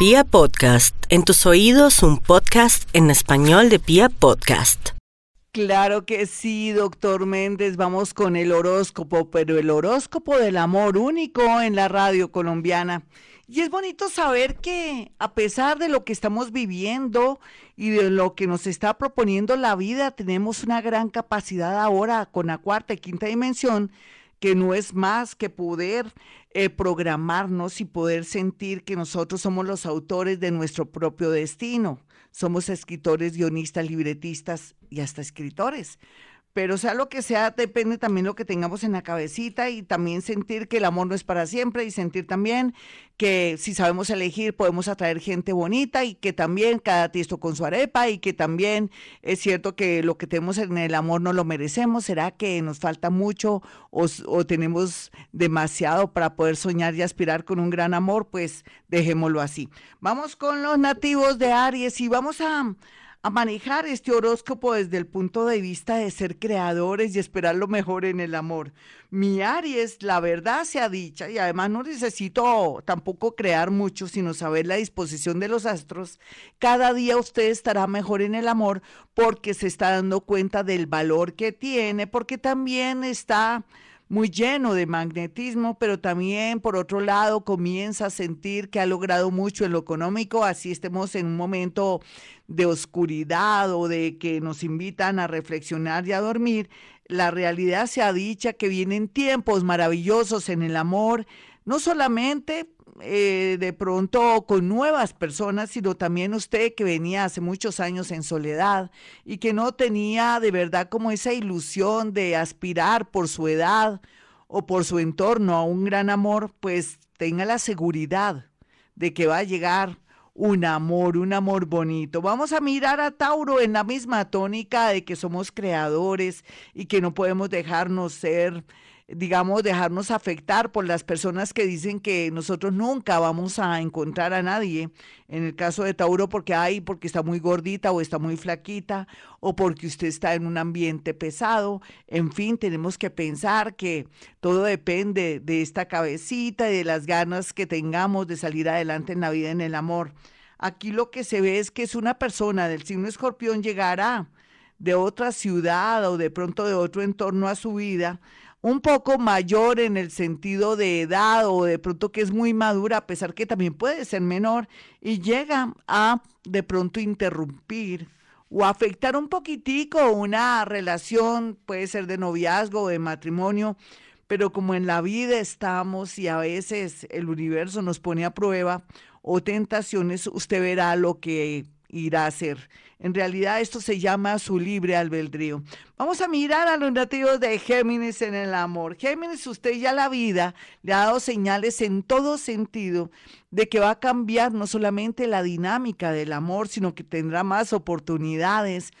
Pia Podcast, en tus oídos un podcast en español de Pia Podcast. Claro que sí, doctor Méndez. Vamos con el horóscopo, pero el horóscopo del amor único en la radio colombiana. Y es bonito saber que a pesar de lo que estamos viviendo y de lo que nos está proponiendo la vida, tenemos una gran capacidad ahora con la cuarta y quinta dimensión que no es más que poder eh, programarnos y poder sentir que nosotros somos los autores de nuestro propio destino. Somos escritores, guionistas, libretistas y hasta escritores. Pero sea lo que sea, depende también lo que tengamos en la cabecita y también sentir que el amor no es para siempre y sentir también que si sabemos elegir podemos atraer gente bonita y que también cada tiesto con su arepa y que también es cierto que lo que tenemos en el amor no lo merecemos. ¿Será que nos falta mucho o, o tenemos demasiado para poder soñar y aspirar con un gran amor? Pues dejémoslo así. Vamos con los nativos de Aries y vamos a a manejar este horóscopo desde el punto de vista de ser creadores y esperar lo mejor en el amor. Mi Aries, la verdad sea dicha, y además no necesito tampoco crear mucho, sino saber la disposición de los astros, cada día usted estará mejor en el amor porque se está dando cuenta del valor que tiene, porque también está muy lleno de magnetismo, pero también por otro lado comienza a sentir que ha logrado mucho en lo económico, así estemos en un momento de oscuridad o de que nos invitan a reflexionar y a dormir, la realidad se ha dicha que vienen tiempos maravillosos en el amor, no solamente eh, de pronto con nuevas personas, sino también usted que venía hace muchos años en soledad y que no tenía de verdad como esa ilusión de aspirar por su edad o por su entorno a un gran amor, pues tenga la seguridad de que va a llegar un amor, un amor bonito. Vamos a mirar a Tauro en la misma tónica de que somos creadores y que no podemos dejarnos ser digamos, dejarnos afectar por las personas que dicen que nosotros nunca vamos a encontrar a nadie. En el caso de Tauro, porque hay, porque está muy gordita o está muy flaquita, o porque usted está en un ambiente pesado. En fin, tenemos que pensar que todo depende de esta cabecita y de las ganas que tengamos de salir adelante en la vida, en el amor. Aquí lo que se ve es que es una persona del signo escorpión llegará de otra ciudad o de pronto de otro entorno a su vida un poco mayor en el sentido de edad o de pronto que es muy madura, a pesar que también puede ser menor, y llega a de pronto interrumpir o afectar un poquitico una relación, puede ser de noviazgo o de matrimonio, pero como en la vida estamos y a veces el universo nos pone a prueba o tentaciones, usted verá lo que irá a hacer. En realidad esto se llama su libre albedrío. Vamos a mirar a los nativos de Géminis en el amor. Géminis, usted ya la vida le ha dado señales en todo sentido de que va a cambiar no solamente la dinámica del amor, sino que tendrá más oportunidades,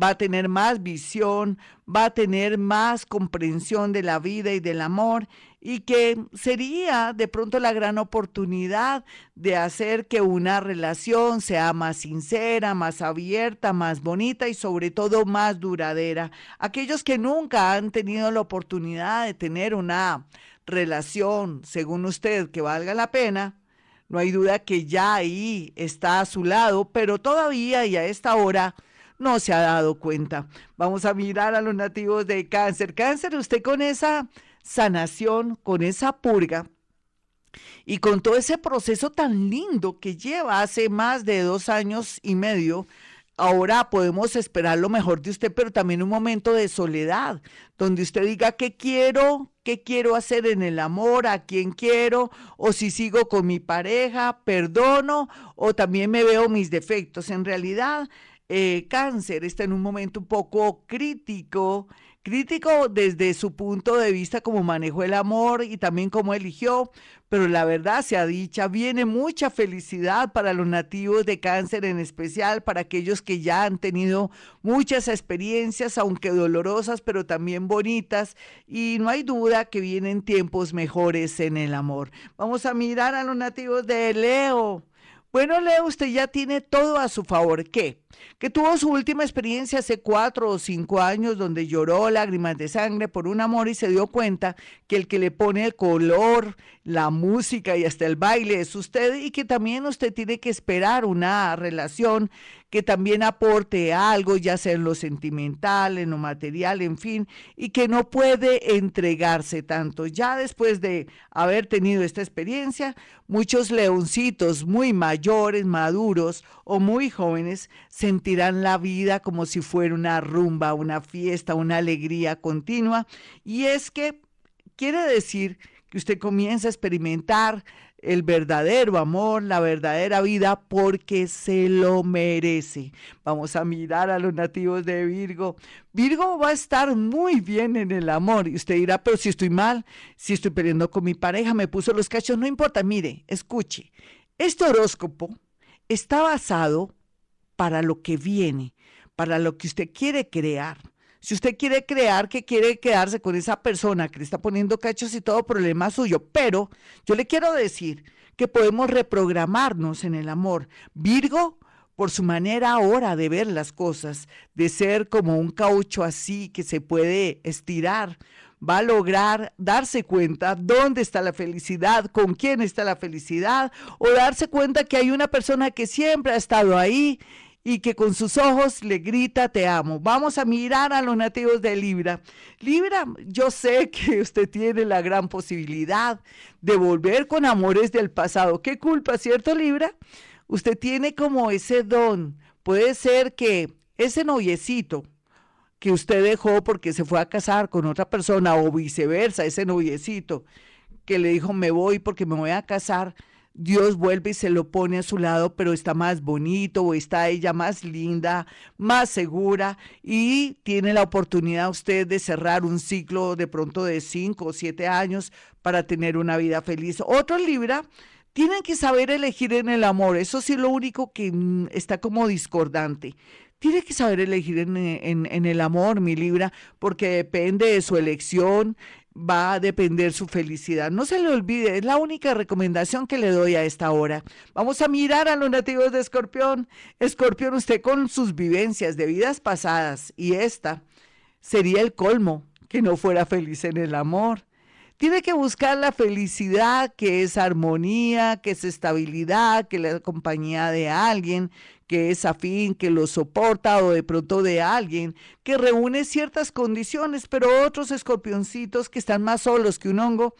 va a tener más visión, va a tener más comprensión de la vida y del amor y que sería de pronto la gran oportunidad de hacer que una relación sea más sincera, más abierta, más bonita y sobre todo más duradera. Aquellos que nunca han tenido la oportunidad de tener una relación, según usted, que valga la pena, no hay duda que ya ahí está a su lado, pero todavía y a esta hora no se ha dado cuenta. Vamos a mirar a los nativos de cáncer. Cáncer, usted con esa sanación, con esa purga y con todo ese proceso tan lindo que lleva hace más de dos años y medio, ahora podemos esperar lo mejor de usted, pero también un momento de soledad, donde usted diga qué quiero, qué quiero hacer en el amor, a quién quiero, o si sigo con mi pareja, perdono, o también me veo mis defectos. En realidad, eh, cáncer está en un momento un poco crítico crítico desde su punto de vista como manejó el amor y también cómo eligió, pero la verdad se ha dicha, viene mucha felicidad para los nativos de cáncer en especial, para aquellos que ya han tenido muchas experiencias, aunque dolorosas, pero también bonitas, y no hay duda que vienen tiempos mejores en el amor. Vamos a mirar a los nativos de Leo. Bueno, Leo, usted ya tiene todo a su favor. ¿Qué? Que tuvo su última experiencia hace cuatro o cinco años donde lloró lágrimas de sangre por un amor y se dio cuenta que el que le pone el color, la música y hasta el baile es usted y que también usted tiene que esperar una relación que también aporte algo, ya sea en lo sentimental, en lo material, en fin, y que no puede entregarse tanto. Ya después de haber tenido esta experiencia, muchos leoncitos muy mayores, maduros o muy jóvenes sentirán la vida como si fuera una rumba, una fiesta, una alegría continua. Y es que quiere decir que usted comienza a experimentar el verdadero amor, la verdadera vida, porque se lo merece. Vamos a mirar a los nativos de Virgo. Virgo va a estar muy bien en el amor. Y usted dirá, pero si estoy mal, si estoy peleando con mi pareja, me puso los cachos, no importa. Mire, escuche, este horóscopo está basado para lo que viene, para lo que usted quiere crear. Si usted quiere crear que quiere quedarse con esa persona que le está poniendo cachos y todo, problema suyo. Pero yo le quiero decir que podemos reprogramarnos en el amor. Virgo, por su manera ahora de ver las cosas, de ser como un caucho así que se puede estirar, va a lograr darse cuenta dónde está la felicidad, con quién está la felicidad, o darse cuenta que hay una persona que siempre ha estado ahí y que con sus ojos le grita te amo. Vamos a mirar a los nativos de Libra. Libra, yo sé que usted tiene la gran posibilidad de volver con amores del pasado. ¿Qué culpa, cierto Libra? Usted tiene como ese don. Puede ser que ese noviecito que usted dejó porque se fue a casar con otra persona o viceversa, ese noviecito que le dijo me voy porque me voy a casar, Dios vuelve y se lo pone a su lado, pero está más bonito o está ella más linda, más segura y tiene la oportunidad usted de cerrar un ciclo de pronto de cinco o siete años para tener una vida feliz. Otro Libra tienen que saber elegir en el amor. Eso sí, lo único que mm, está como discordante. Tiene que saber elegir en, en, el amor, mi Libra, porque depende de su elección, va a depender su felicidad. No se le olvide, es la única recomendación que le doy a esta hora. Vamos a mirar a los nativos de Escorpión. Escorpión, usted con sus vivencias de vidas pasadas y esta sería el colmo que no fuera feliz en el amor. Tiene que buscar la felicidad, que es armonía, que es estabilidad, que es la compañía de alguien, que es afín, que lo soporta o de pronto de alguien que reúne ciertas condiciones, pero otros escorpioncitos que están más solos que un hongo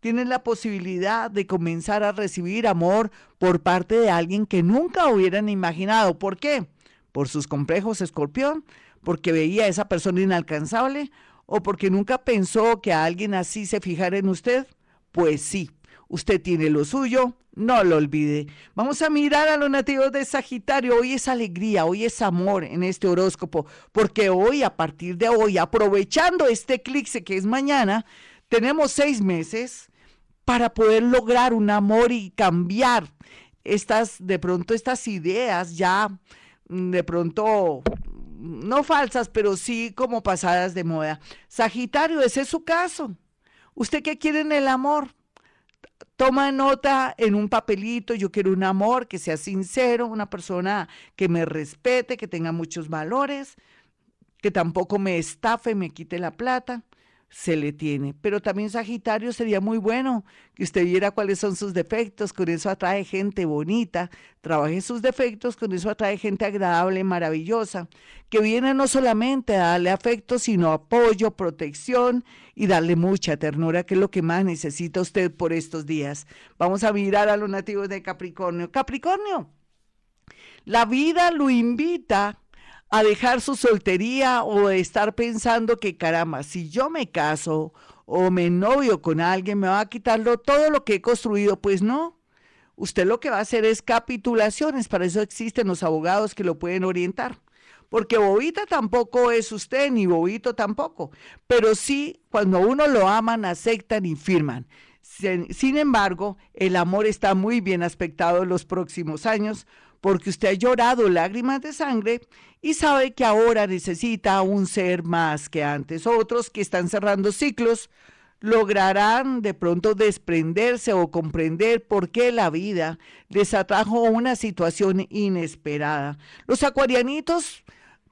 tienen la posibilidad de comenzar a recibir amor por parte de alguien que nunca hubieran imaginado. ¿Por qué? Por sus complejos escorpión, porque veía a esa persona inalcanzable o porque nunca pensó que a alguien así se fijara en usted? Pues sí, usted tiene lo suyo, no lo olvide. Vamos a mirar a los nativos de Sagitario. Hoy es alegría, hoy es amor en este horóscopo, porque hoy, a partir de hoy, aprovechando este eclipse que es mañana, tenemos seis meses para poder lograr un amor y cambiar estas, de pronto, estas ideas ya, mm, de pronto, no falsas, pero sí como pasadas de moda. Sagitario, ese es su caso. ¿Usted qué quiere en el amor? Toma nota en un papelito, yo quiero un amor que sea sincero, una persona que me respete, que tenga muchos valores, que tampoco me estafe, me quite la plata se le tiene. Pero también Sagitario sería muy bueno que usted viera cuáles son sus defectos, con eso atrae gente bonita, trabaje sus defectos, con eso atrae gente agradable, maravillosa, que viene no solamente a darle afecto, sino apoyo, protección y darle mucha ternura, que es lo que más necesita usted por estos días. Vamos a mirar a los nativos de Capricornio. Capricornio, la vida lo invita a dejar su soltería o estar pensando que caramba, si yo me caso o me novio con alguien, me va a quitarlo todo lo que he construido. Pues no. Usted lo que va a hacer es capitulaciones, para eso existen los abogados que lo pueden orientar. Porque Bobita tampoco es usted, ni Bobito tampoco. Pero sí, cuando uno lo aman, aceptan y firman. Sin, embargo, el amor está muy bien aspectado en los próximos años porque usted ha llorado lágrimas de sangre y sabe que ahora necesita un ser más que antes. Otros que están cerrando ciclos lograrán de pronto desprenderse o comprender por qué la vida les atrajo una situación inesperada. Los acuarianitos,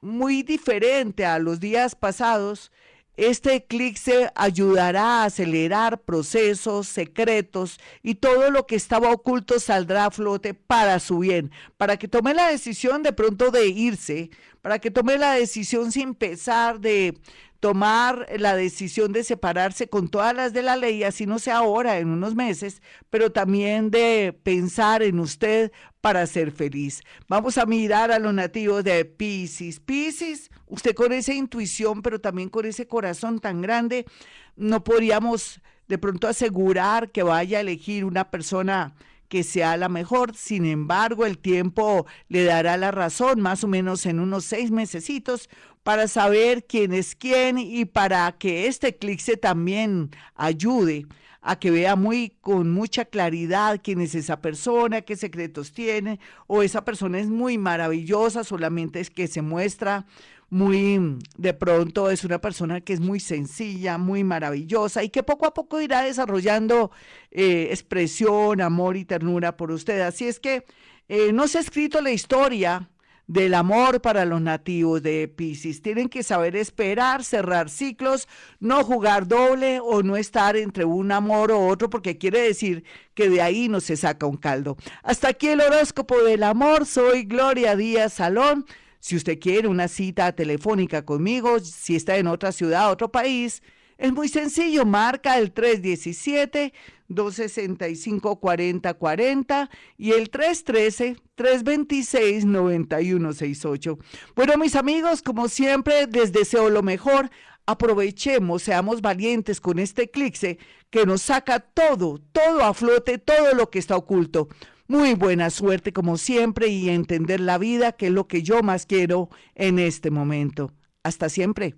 muy diferente a los días pasados, este eclipse ayudará a acelerar procesos secretos y todo lo que estaba oculto saldrá a flote para su bien, para que tome la decisión de pronto de irse, para que tome la decisión sin pesar de tomar la decisión de separarse con todas las de la ley, así no sea ahora, en unos meses, pero también de pensar en usted para ser feliz. Vamos a mirar a los nativos de Pisces. Pisces, usted con esa intuición, pero también con ese corazón tan grande, no podríamos de pronto asegurar que vaya a elegir una persona que sea la mejor. Sin embargo, el tiempo le dará la razón, más o menos en unos seis mesecitos, para saber quién es quién y para que este eclipse también ayude a que vea muy con mucha claridad quién es esa persona, qué secretos tiene, o esa persona es muy maravillosa, solamente es que se muestra muy, de pronto es una persona que es muy sencilla, muy maravillosa y que poco a poco irá desarrollando eh, expresión, amor y ternura por usted. Así es que eh, no se ha escrito la historia del amor para los nativos de Pisces. Tienen que saber esperar, cerrar ciclos, no jugar doble o no estar entre un amor o otro, porque quiere decir que de ahí no se saca un caldo. Hasta aquí el horóscopo del amor. Soy Gloria Díaz Salón. Si usted quiere una cita telefónica conmigo, si está en otra ciudad, otro país, es muy sencillo, marca el 317-265-4040 y el 313-326-9168. Bueno, mis amigos, como siempre, les deseo lo mejor. Aprovechemos, seamos valientes con este eclipse que nos saca todo, todo a flote, todo lo que está oculto. Muy buena suerte como siempre y entender la vida, que es lo que yo más quiero en este momento. Hasta siempre.